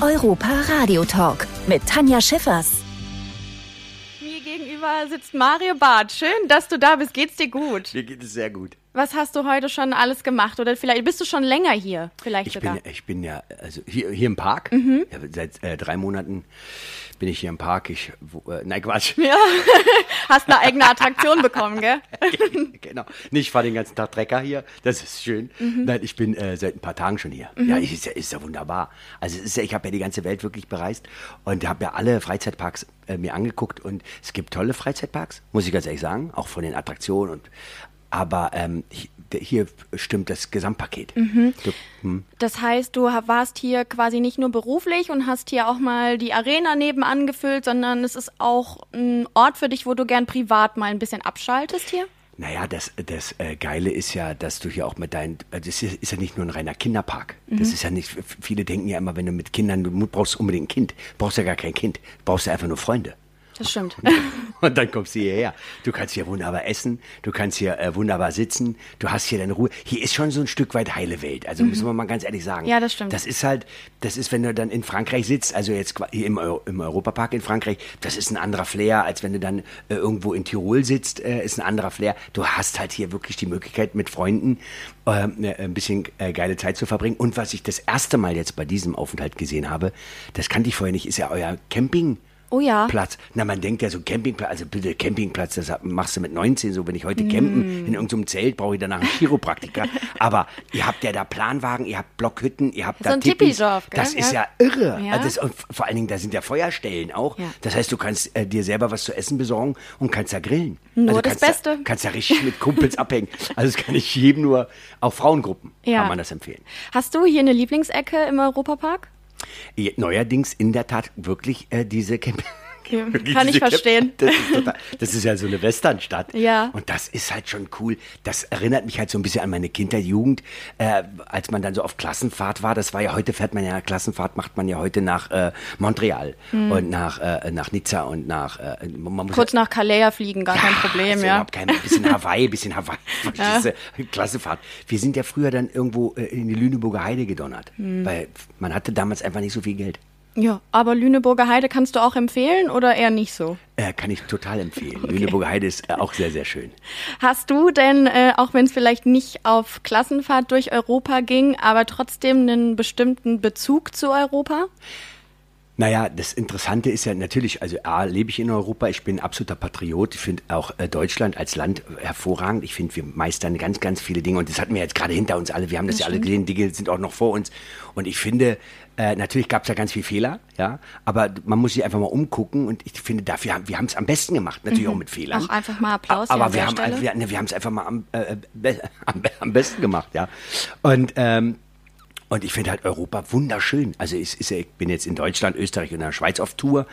Europa Radio Talk mit Tanja Schiffers. Mir gegenüber sitzt Mario Barth. Schön, dass du da bist. Geht's dir gut? Mir geht es sehr gut. Was hast du heute schon alles gemacht? Oder vielleicht bist du schon länger hier? Vielleicht Ich sogar. bin, ich bin ja, also hier, hier im Park. Mhm. Ja, seit äh, drei Monaten bin ich hier im Park. Ich, wo, äh, nein, Quatsch. ja. Hast eine eigene Attraktion bekommen, gell? genau. Nee, ich fahre den ganzen Tag Trecker hier. Das ist schön. Mhm. Nein, ich bin äh, seit ein paar Tagen schon hier. Ja, ist ja, ist ja wunderbar. Also ist ja, ich habe ja die ganze Welt wirklich bereist und habe ja alle Freizeitparks äh, mir angeguckt und es gibt tolle Freizeitparks, muss ich ganz ehrlich sagen, auch von den Attraktionen und aber ähm, hi- hier stimmt das Gesamtpaket. Mhm. Du, hm. Das heißt, du warst hier quasi nicht nur beruflich und hast hier auch mal die Arena nebenan gefüllt, sondern es ist auch ein Ort für dich, wo du gern privat mal ein bisschen abschaltest hier? Naja, das, das äh, Geile ist ja, dass du hier auch mit deinen, äh, das ist, ist ja nicht nur ein reiner Kinderpark. Mhm. Das ist ja nicht, viele denken ja immer, wenn du mit Kindern, du brauchst unbedingt ein Kind, brauchst ja gar kein Kind, brauchst ja einfach nur Freunde. Das stimmt. Und dann kommst du hierher. Du kannst hier wunderbar essen, du kannst hier äh, wunderbar sitzen, du hast hier deine Ruhe. Hier ist schon so ein Stück weit heile Welt. Also müssen wir mal ganz ehrlich sagen. Mhm. Ja, das stimmt. Das ist halt, das ist, wenn du dann in Frankreich sitzt, also jetzt hier im, Eu im Europapark in Frankreich, das ist ein anderer Flair, als wenn du dann äh, irgendwo in Tirol sitzt, äh, ist ein anderer Flair. Du hast halt hier wirklich die Möglichkeit, mit Freunden äh, ne, ein bisschen äh, geile Zeit zu verbringen. Und was ich das erste Mal jetzt bei diesem Aufenthalt gesehen habe, das kannte ich vorher nicht, ist ja euer Camping. Oh ja. Platz. Na, man denkt ja so Campingplatz, also bitte Campingplatz, das machst du mit 19 so, wenn ich heute campen in irgendeinem Zelt, brauche ich danach einen Chiropraktiker. Aber ihr habt ja da Planwagen, ihr habt Blockhütten, ihr habt So da ein Tippis. Gell? Das ist ja irre. Ja. Also das, und vor allen Dingen, da sind ja Feuerstellen auch. Ja. Das heißt, du kannst äh, dir selber was zu essen besorgen und kannst da grillen. Nur also das Beste. Da, kannst da richtig mit Kumpels abhängen. Also das kann ich jedem nur, auch Frauengruppen kann man das empfehlen. Hast du hier eine Lieblingsecke im Europapark? Neuerdings in der Tat wirklich äh, diese Camp Ja, Wirklich kann ich verstehen. Das ist, total, das ist ja so eine Westernstadt. Ja. Und das ist halt schon cool. Das erinnert mich halt so ein bisschen an meine Kindheit, Jugend, äh, als man dann so auf Klassenfahrt war. Das war ja heute, fährt man ja, Klassenfahrt macht man ja heute nach äh, Montreal und nach, äh, nach Nizza und nach, äh, Kurz ja, nach Calais fliegen, gar kein Problem, ist ja. kein bisschen Hawaii, bisschen Hawaii. Du? Klassenfahrt. Wir sind ja früher dann irgendwo äh, in die Lüneburger Heide gedonnert, Hm. weil man hatte damals einfach nicht so viel Geld. Ja, aber Lüneburger Heide kannst du auch empfehlen oder eher nicht so? Äh, kann ich total empfehlen. Lüneburger Heide ist äh, auch sehr, sehr schön. Hast du denn, äh, auch wenn es vielleicht nicht auf Klassenfahrt durch Europa ging, aber trotzdem einen bestimmten Bezug zu Europa? Naja, das Interessante ist ja natürlich, also A, lebe ich in Europa, ich bin ein absoluter Patriot, ich finde auch äh, Deutschland als Land hervorragend, ich finde, wir meistern ganz, ganz viele Dinge und das hatten wir jetzt gerade hinter uns alle, wir haben das, ja alle gesehen, Dinge sind auch noch vor uns und ich finde, äh, natürlich gab es da ganz viele Fehler, ja, aber man muss sich einfach mal umgucken und ich finde, dafür haben wir haben es am besten gemacht, natürlich auch mit Fehlern. Auch einfach mal Applaus Aber wir haben, wir, ne, wir haben es einfach mal am, äh, be- am, am besten gemacht, ja. Und ähm, und ich finde halt Europa wunderschön. Also ja- ich bin jetzt in Deutschland, Österreich und in der Schweiz auf Tour.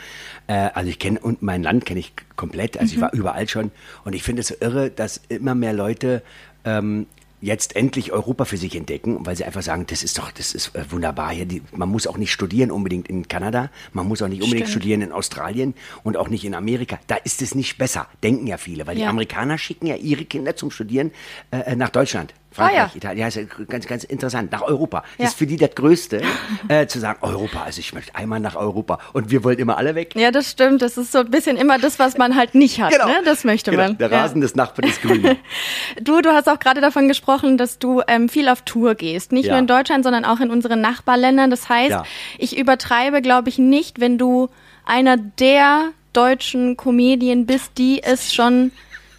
Äh, also ich kenne und mein Land kenne ich komplett. Also ich war überall schon. Und ich finde es so irre, dass immer mehr Leute ähm, jetzt endlich Europa für sich entdecken, weil sie einfach sagen, das ist doch, das ist äh, wunderbar hier. Die, man muss auch nicht studieren unbedingt in Kanada, man muss auch nicht unbedingt Stimmt. studieren in Australien und auch nicht in Amerika. Da ist es nicht besser, denken ja viele, weil die Ja. Amerikaner schicken ja ihre Kinder zum Studieren äh, nach Deutschland. Ah, ja. Frankreich, Italien, ja, ist ja ganz, ganz interessant. Nach Europa. Ja. Das ist für die das Größte, äh, zu sagen, Europa, also ich möchte einmal nach Europa. Und wir wollen immer alle weg. Ja, das stimmt. Das ist so ein bisschen immer das, was man halt nicht hat. Ne? Das möchte Genau. man. Der Ja. Rasen des Nachbarn ist grün. Du, du hast auch gerade davon gesprochen, dass du ähm, viel auf Tour gehst. Nicht Ja. nur in Deutschland, sondern auch in unseren Nachbarländern. Das heißt, Ja. ich übertreibe, glaube ich, nicht, wenn du einer der deutschen Comedien bist, die es schon,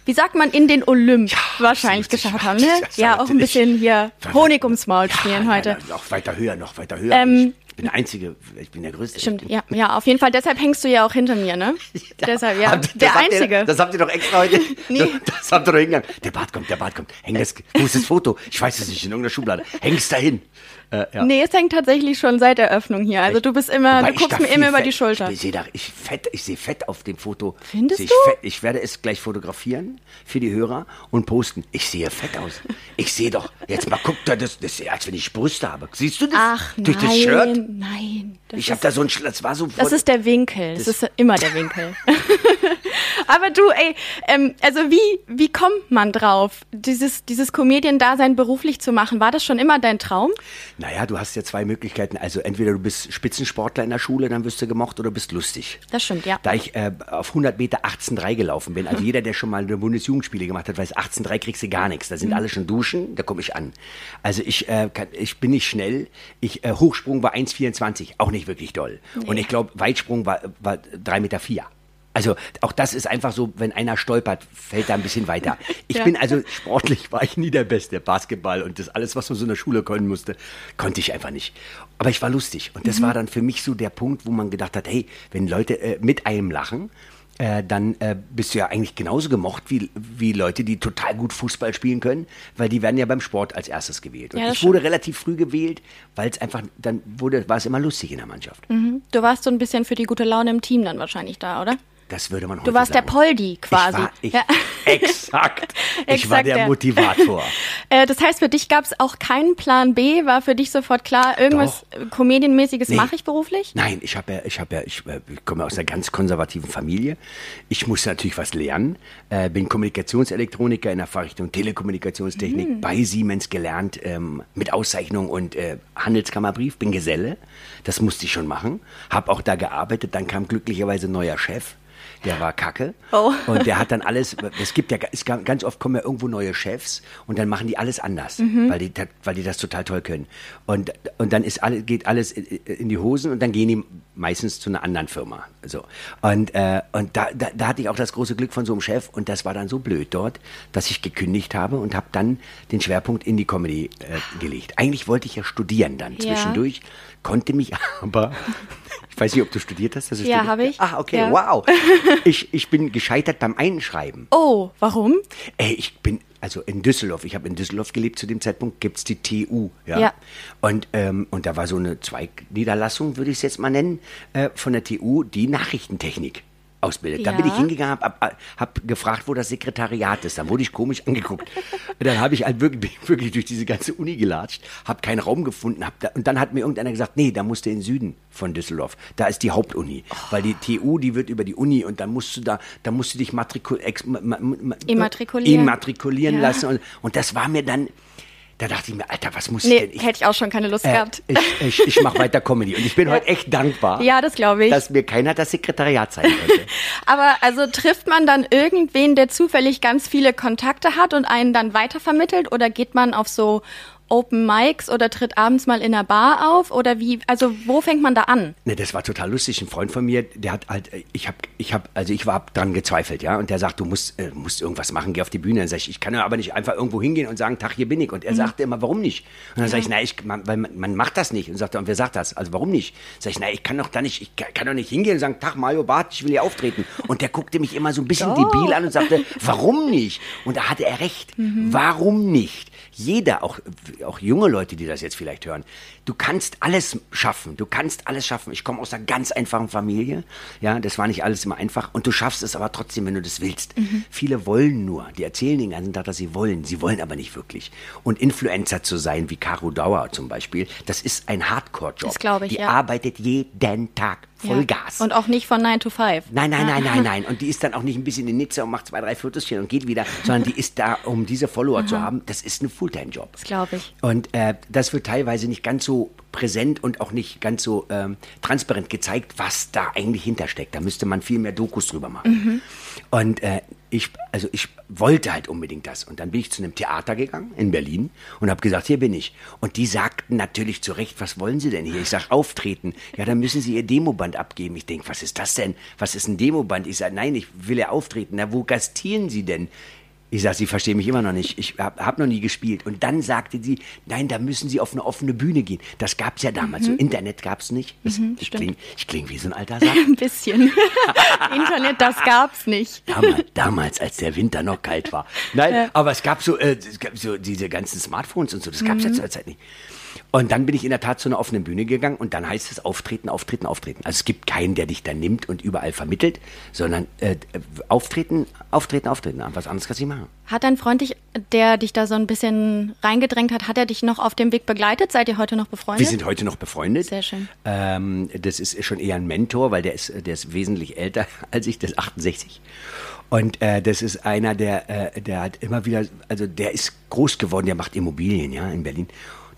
wie sagt man, in den Olymp wahrscheinlich das- geschafft haben. Ne? Ja, auch ein bisschen hier Honig ums Maul spielen Ja, heute. noch weiter höher, noch weiter höher. Ähm, ich bin der Einzige, ich bin der Größte. Stimmt, ja, ja, auf jeden Fall. Deshalb hängst du ja auch hinter mir, ne? Deshalb, ja. Ihr- Der das habt Einzige. Ihr, das habt ihr doch extra heute. Nee. Das habt ihr doch hingegangen. Der Bart kommt, der Bart kommt. Häng das, wo ist das Foto? Ich weiß es nicht, in irgendeiner Schublade. Häng's dahin. Äh, ja. Nee, es hängt tatsächlich schon seit Eröffnung hier. Also du bist immer, Wobei du guckst mir immer über die Schulter. Ich sehe da, ich fett, ich sehe fett auf dem Foto. Findest ich du? Fett. Ich werde es gleich fotografieren für die Hörer und posten. Ich sehe fett aus. Ich sehe doch, jetzt mal guck da, das, das als wenn ich Brüste habe. Siehst du das? Ach Durch nein, das Shirt? nein. Das Ich habe ist- da so ein, das war so. Das ist der Winkel. Das, ist immer der Winkel. Aber du, ey, ähm, also wie, wie kommt man drauf, dieses, dieses Comedian-Dasein beruflich zu machen, war das schon immer dein Traum? Naja, du hast ja zwei Möglichkeiten. Also entweder du bist Spitzensportler in der Schule, dann wirst du gemocht, oder bist lustig. Das stimmt, ja. Da ich äh, auf 100 Meter 18,3 gelaufen bin, also jeder, der schon mal eine Bundesjugendspiele gemacht hat, weiß, 18,3 kriegst du gar nichts. Da sind alle schon duschen, da komme ich an. Also ich, äh, kann, ich bin nicht schnell. Ich, äh, Hochsprung war 1,24, auch nicht wirklich doll. Und ich glaube, Weitsprung war, war 3,4 Meter. Vier. Also auch das ist einfach so, wenn einer stolpert, fällt er ein bisschen weiter. Ich Ja. bin also sportlich war ich nie der Beste. Basketball und das alles, was man so in der Schule können musste, konnte ich einfach nicht. Aber ich war lustig und das war dann für mich so der Punkt, wo man gedacht hat, hey, wenn Leute äh, mit einem lachen, äh, dann äh, bist du ja eigentlich genauso gemocht wie, wie Leute, die total gut Fußball spielen können, weil die werden ja beim Sport als erstes gewählt. Und Ja, ich wurde relativ früh gewählt, weil es einfach, dann wurde, war es immer lustig in der Mannschaft. Mhm. Du warst so ein bisschen für die gute Laune im Team dann wahrscheinlich da, oder? Das würde man heute Du warst der sagen. Poldi quasi. Ich war, ich, Ja. Exakt. Ich war Exakt, der ja. Motivator. Äh, das heißt, für dich gab es auch keinen Plan B? War für dich sofort klar, irgendwas äh, Comedienmäßiges Nee. mache ich beruflich? Nein, ich habe ja, ich habe ja, ich, äh, ich komme aus einer ganz konservativen Familie. Ich musste natürlich was lernen. Äh, bin Kommunikationselektroniker in der Fachrichtung Telekommunikationstechnik Mhm. bei Siemens gelernt, ähm, mit Auszeichnung und äh, Handelskammerbrief. Bin Geselle. Das musste ich schon machen. Habe auch da gearbeitet. Dann kam glücklicherweise ein neuer Chef. Der war kacke. Oh. Und der hat dann alles, es gibt ja, es ganz oft kommen ja irgendwo neue Chefs und dann machen die alles anders, Mhm. weil, die, das- weil die das total toll können. Und, und dann ist alle, geht alles in, die Hosen und dann gehen die meistens zu einer anderen Firma. So. Und, äh, und da, da, da hatte ich auch das große Glück von so einem Chef und das war dann so blöd dort, dass ich gekündigt habe und habe dann den Schwerpunkt in die Comedy äh, gelegt. Eigentlich wollte ich ja studieren dann Ja. zwischendurch, konnte mich aber, ich weiß nicht, ob du studiert hast. Du Ja, habe ich. Ah, okay, Ja. wow. Ich, ich bin gescheitert beim Einschreiben. Oh, warum? Ey, ich bin, also in Düsseldorf, ich habe in Düsseldorf gelebt zu dem Zeitpunkt, gibt's die TU. Ja. Ja. Und, ähm, und da war so eine Zweigniederlassung, würde ich es jetzt mal nennen, äh, von der TU, die Nachrichtentechnik ausbildet. Da Ja. bin ich hingegangen, habe hab, hab gefragt, wo das Sekretariat ist. Dann wurde ich komisch angeguckt. Und dann habe ich halt wirklich, wirklich durch diese ganze Uni gelatscht, habe keinen Raum gefunden. Hab da, und dann hat mir irgendeiner gesagt, nee, da musst du in den Süden von Düsseldorf. Da ist die Hauptuni. Weil die TU, die wird über die Uni und dann musst du da, da musst du dich matrikul, ex, ma, ma, ma, Immatrikulieren. immatrikulieren Ja. lassen. Und, und das war mir dann, da dachte ich mir, Alter, was muss Nee, ich denn? Ich, hätte ich auch schon keine Lust äh, gehabt. ich, ich, ich mache weiter Comedy. Und ich bin heute echt dankbar, Ja, das glaube ich. dass mir keiner das Sekretariat zeigen konnte. Aber also trifft man dann irgendwen, der zufällig ganz viele Kontakte hat und einen dann weitervermittelt oder geht man auf so Open Mics oder tritt abends mal in einer Bar auf oder wie, also wo fängt man da an? Ne, das war total lustig. Ein Freund von mir, der hat halt, äh, ich habe, ich habe, also ich war dran gezweifelt, ja, und der sagt, du musst, äh, musst irgendwas machen, geh auf die Bühne. Dann sag ich, ich kann ja aber nicht einfach irgendwo hingehen und sagen, Tag, hier bin ich. Und er sagte immer, warum nicht? Und dann sag ich, na, ich, man, weil man, man macht das nicht. Und sagt er, und wer sagt das? Also warum nicht? Sag ich, na, ich kann doch da nicht, ich kann, kann doch nicht hingehen und sagen, Tag, Mario Barth, ich will hier auftreten. Und der guckte mich immer so ein bisschen debil an und sagte, warum nicht? Und da hatte er recht. Warum nicht? Jeder, auch, auch junge Leute, die das jetzt vielleicht hören, du kannst alles schaffen. Du kannst alles schaffen. Ich komme aus einer ganz einfachen Familie. Ja, das war nicht alles immer einfach. Und du schaffst es aber trotzdem, wenn du das willst. Viele wollen nur. Die erzählen den ganzen Tag, dass sie wollen. Sie wollen aber nicht wirklich. Und Influencer zu sein, wie Caro Dauer zum Beispiel, das ist ein Hardcore-Job. Das glaub ich, Die ja. arbeitet jeden Tag Vollgas. Ja. Und auch nicht von 9 to 5. Nein, nein, nein, nein, nein. Und die ist dann auch nicht ein bisschen in Nizza und macht zwei, drei Fotoschen und geht wieder, sondern die ist da, um diese Follower zu haben. Das ist ein Fulltime-Job. Das glaube ich. Und äh, das wird teilweise nicht ganz so präsent und auch nicht ganz so ähm, transparent gezeigt, was da eigentlich hintersteckt. Da müsste man viel mehr Dokus drüber machen. Und äh, ich, also ich wollte halt unbedingt das. Und dann bin ich zu einem Theater gegangen in Berlin und habe gesagt, hier bin ich. Und die sagten natürlich zu Recht, was wollen Sie denn hier? Ich sag auftreten. Ja, dann müssen Sie Ihr Demoband abgeben. Ich denk, was ist das denn? Was ist ein Demoband? Ich sage, nein, ich will ja auftreten. Na, wo gastieren Sie denn? Ich sage, Sie verstehen mich immer noch nicht. Ich habe hab noch nie gespielt. Und dann sagte sie, nein, da müssen Sie auf eine offene Bühne gehen. Das gab's ja damals. So Internet gab's nicht. Das, ich klinge kling wie so ein alter Sack. Ein bisschen. Internet, das gab's nicht. Damals, damals, als der Winter noch kalt war. Nein, aber es gab so, äh, es gab so diese ganzen Smartphones und so. Das gab's ja zu der Zeit nicht. Und dann bin ich in der Tat zu einer offenen Bühne gegangen und dann heißt es auftreten, auftreten, auftreten. Also es gibt keinen, der dich dann nimmt und überall vermittelt, sondern äh, äh, auftreten, auftreten, auftreten. Was anderes kannst du nicht machen. Hat dein Freund dich, der dich da so ein bisschen reingedrängt hat, hat er dich noch auf dem Weg begleitet? Seid ihr heute noch befreundet? Wir sind heute noch befreundet. Sehr schön. Ähm, das ist schon eher ein Mentor, weil der ist, der ist wesentlich älter als ich, der ist 68. Und äh, das ist einer, der, äh, der hat immer wieder, also der ist groß geworden, der macht Immobilien, ja, in Berlin.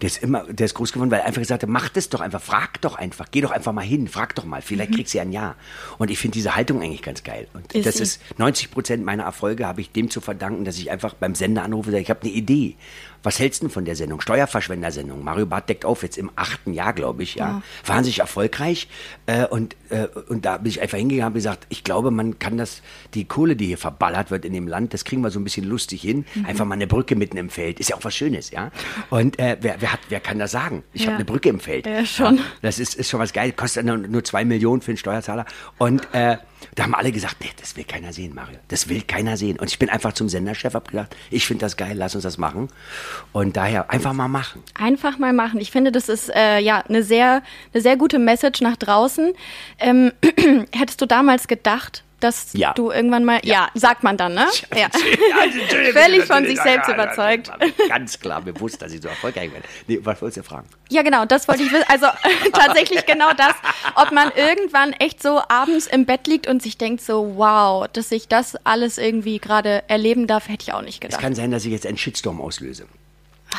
Der ist immer, der ist groß geworden, weil er einfach gesagt hat, mach das doch einfach, frag doch einfach, geh doch einfach mal hin, frag doch mal, vielleicht kriegst du ja ein Ja. Und ich finde diese Haltung eigentlich ganz geil. Und Ist das sie. ist 90 Prozent meiner Erfolge habe ich dem zu verdanken, dass ich einfach beim Sender anrufe und sage, ich habe eine Idee. Was hältst du denn von der Sendung? Steuerverschwendersendung. Mario Barth deckt auf, jetzt im achten Jahr, glaube ich, ja. Wahnsinnig erfolgreich. Äh, und, äh, und da bin ich einfach hingegangen und habe gesagt, ich glaube, man kann das, die Kohle, die hier verballert wird in dem Land, das kriegen wir so ein bisschen lustig hin. Mhm. Einfach mal eine Brücke mitten im Feld. Ist ja auch was Schönes, ja. Und äh, wer, wer, hat, wer kann das sagen? Ich Ja. habe eine Brücke im Feld. Ja, schon. Das ist, ist schon was geil. Kostet nur, nur zwei Millionen für einen Steuerzahler. Und äh, da haben alle gesagt, nee, das will keiner sehen, Mario. Das will keiner sehen. Und ich bin einfach zum Senderchef, hab gesagt, ich finde das geil, lass uns das machen. Und daher einfach mal machen. Einfach mal machen. Ich finde, das ist äh, ja eine sehr, eine sehr gute Message nach draußen. Ähm, hättest du damals gedacht, dass Ja. du irgendwann mal, ja, sagt man dann, ne? Ja. Also, Völlig von sich selbst ja, ja, überzeugt. ja, ja, Ganz klar bewusst, dass ich so erfolgreich werde. Nee, was wolltest du fragen? Ja, genau, das wollte ich wissen. Also tatsächlich genau das, ob man irgendwann echt so abends im Bett liegt und sich denkt so, wow, dass ich das alles irgendwie gerade erleben darf, hätte ich auch nicht Es gedacht. kann sein, dass ich jetzt einen Shitstorm auslöse.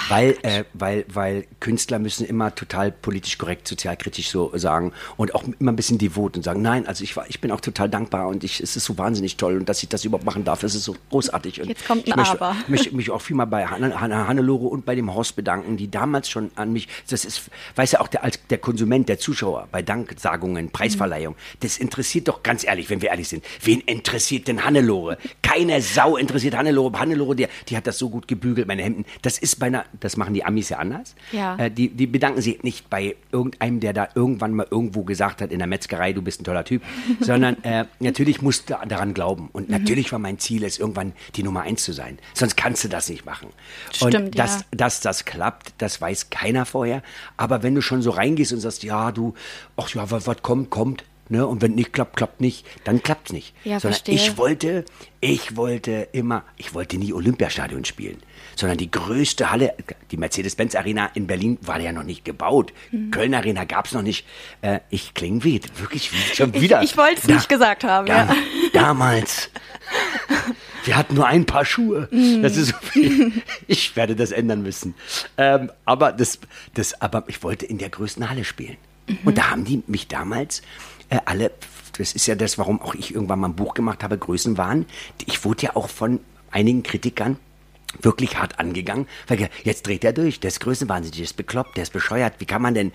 Weil, äh, weil, weil Künstler müssen immer total politisch korrekt, sozialkritisch so sagen und auch immer ein bisschen devot und sagen, nein, also ich, war, ich bin auch total dankbar und ich, es ist so wahnsinnig toll und dass ich das überhaupt machen darf, das ist so großartig. Und Jetzt kommt ein ich möchte, Aber. möchte mich auch viel mal bei Hanne, Hanne, Hannelore und bei dem Horst bedanken, die damals schon an mich, das ist, weiß ja auch der, als der Konsument, der Zuschauer bei Danksagungen, Preisverleihung, das interessiert doch ganz ehrlich, wenn wir ehrlich sind, wen interessiert denn Hannelore? Keine Sau interessiert Hannelore. Hannelore, die, die hat das so gut gebügelt, meine Hemden. Das ist bei einer, das machen die Amis ja anders. Ja. Äh, die, die bedanken sich nicht bei irgendeinem, der da irgendwann mal irgendwo gesagt hat in der Metzgerei, du bist ein toller Typ, sondern äh, natürlich musst du daran glauben. Und natürlich war mein Ziel, es irgendwann die Nummer eins zu sein. Sonst kannst du das nicht machen. Stimmt, und dass, ja. dass das klappt, das weiß keiner vorher. Aber wenn du schon so reingehst und sagst, ja, du, ach ja, was kommt, kommt. Ne? Und wenn nicht klappt, klappt nicht, dann klappt's nicht. Ja, Sondern verstehe. ich wollte, ich wollte immer, ich wollte nie Olympiastadion spielen, sondern die größte Halle, die Mercedes-Benz Arena in Berlin war ja noch nicht gebaut. Mhm. Köln Arena gab's noch nicht. Äh, ich klinge wie, wirklich wie, schon wieder. ich wollte es nicht gesagt haben, da, ja. Damals. Wir hatten nur ein paar Schuhe. Mhm. Das ist so viel. Ich werde das ändern müssen. Ähm, aber das, das, aber ich wollte in der größten Halle spielen. Mhm. Und da haben die mich damals äh, alle, das ist ja das, warum auch ich irgendwann mal ein Buch gemacht habe, Größenwahn. Ich wurde ja auch von einigen Kritikern wirklich hart angegangen, weil jetzt dreht er durch, der ist größenwahnsinnig, der ist bekloppt, der ist bescheuert, wie kann man denn?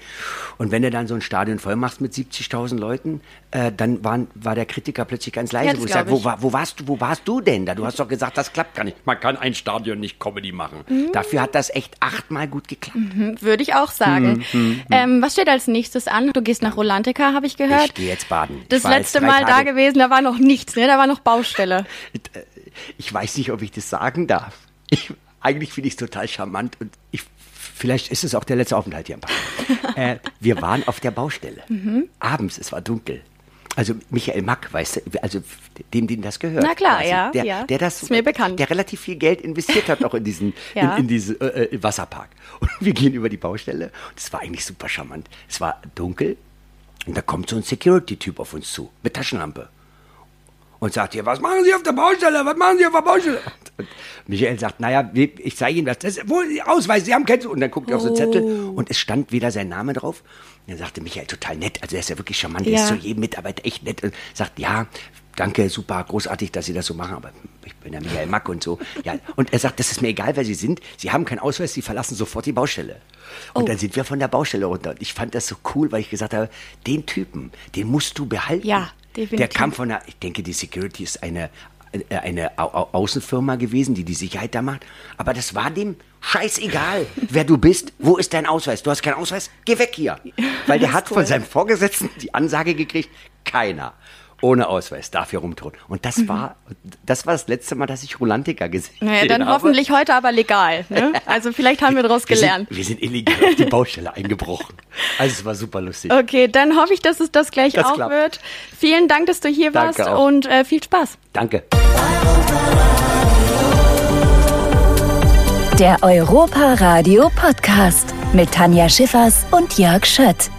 Und wenn du dann so ein Stadion voll machst mit 70.000 Leuten, äh, dann waren, war der Kritiker plötzlich ganz leise, Ja, wo ich sage, wo, wo, warst du, wo warst du denn da? Du hast doch gesagt, das klappt gar nicht. Man kann ein Stadion nicht Comedy machen. Mhm. Dafür hat das echt achtmal gut geklappt. Würde ich auch sagen. Hm, Ähm, was steht als nächstes an? Du gehst nach Rolantica, habe ich gehört. Ich gehe jetzt baden. Das letzte Mal da Tage- gewesen, da war noch nichts, ne? Da war noch Baustelle. Ich weiß nicht, ob ich das sagen darf. Ich, eigentlich finde ich es total charmant und ich, vielleicht ist es auch der letzte Aufenthalt hier im Park. äh, wir waren auf der Baustelle. Mhm. Abends, es war dunkel. Also Michael Mack, weißt du, also dem, dem das gehört. Na klar, quasi. ja, Der, ja. der das, Ist mir bekannt. Der relativ viel Geld investiert hat auch in diesen, Ja. in, in diesen äh, äh, Wasserpark. Und wir gehen über die Baustelle und es war eigentlich super charmant. Es war dunkel und da kommt so ein Security-Typ auf uns zu mit Taschenlampe und sagt hier, was machen Sie auf der Baustelle? Was machen Sie auf der Baustelle? Und Michael sagt, naja, ich zeige Ihnen das. das ist wohl Ausweis, Sie haben keinen. Und dann guckt er auf so einen Zettel und es stand wieder sein Name drauf. Und dann sagte Michael, total nett, also er ist ja wirklich charmant, er Ja. ist zu jedem Mitarbeiter echt nett und sagt, ja, danke, super, großartig, dass Sie das so machen, aber ich bin ja Michael Mack und so. Ja, und er sagt, das ist mir egal, wer Sie sind, Sie haben keinen Ausweis, Sie verlassen sofort die Baustelle. Und Oh. dann sind wir von der Baustelle runter. Und ich fand das so cool, weil ich gesagt habe, den Typen, den musst du behalten. Ja, definitiv. Der kam von der, ich denke, die Security ist eine, äh, eine Au Au Außenfirma gewesen, die die Sicherheit da macht. Aber das war dem scheißegal, wer du bist. Wo ist dein Ausweis? Du hast keinen Ausweis? Geh weg hier. Weil der hat cool. von seinem Vorgesetzten die Ansage gekriegt, keiner ohne Ausweis darf hier rumtun. Und das war, das war das letzte Mal, dass ich Rolantica gesehen Mhm. Naja, dann habe. hoffentlich heute aber legal. Ne? Also vielleicht haben wir daraus Wir gelernt. sind, wir sind illegal auf die Baustelle eingebrochen. Also es war super lustig. Okay, dann hoffe ich, dass es das gleich Das auch klappt. wird. Vielen Dank, dass du hier Danke warst auch. und äh, viel Spaß. Danke. Der Europa Radio Podcast mit Tanja Schiffers und Jörg Schött.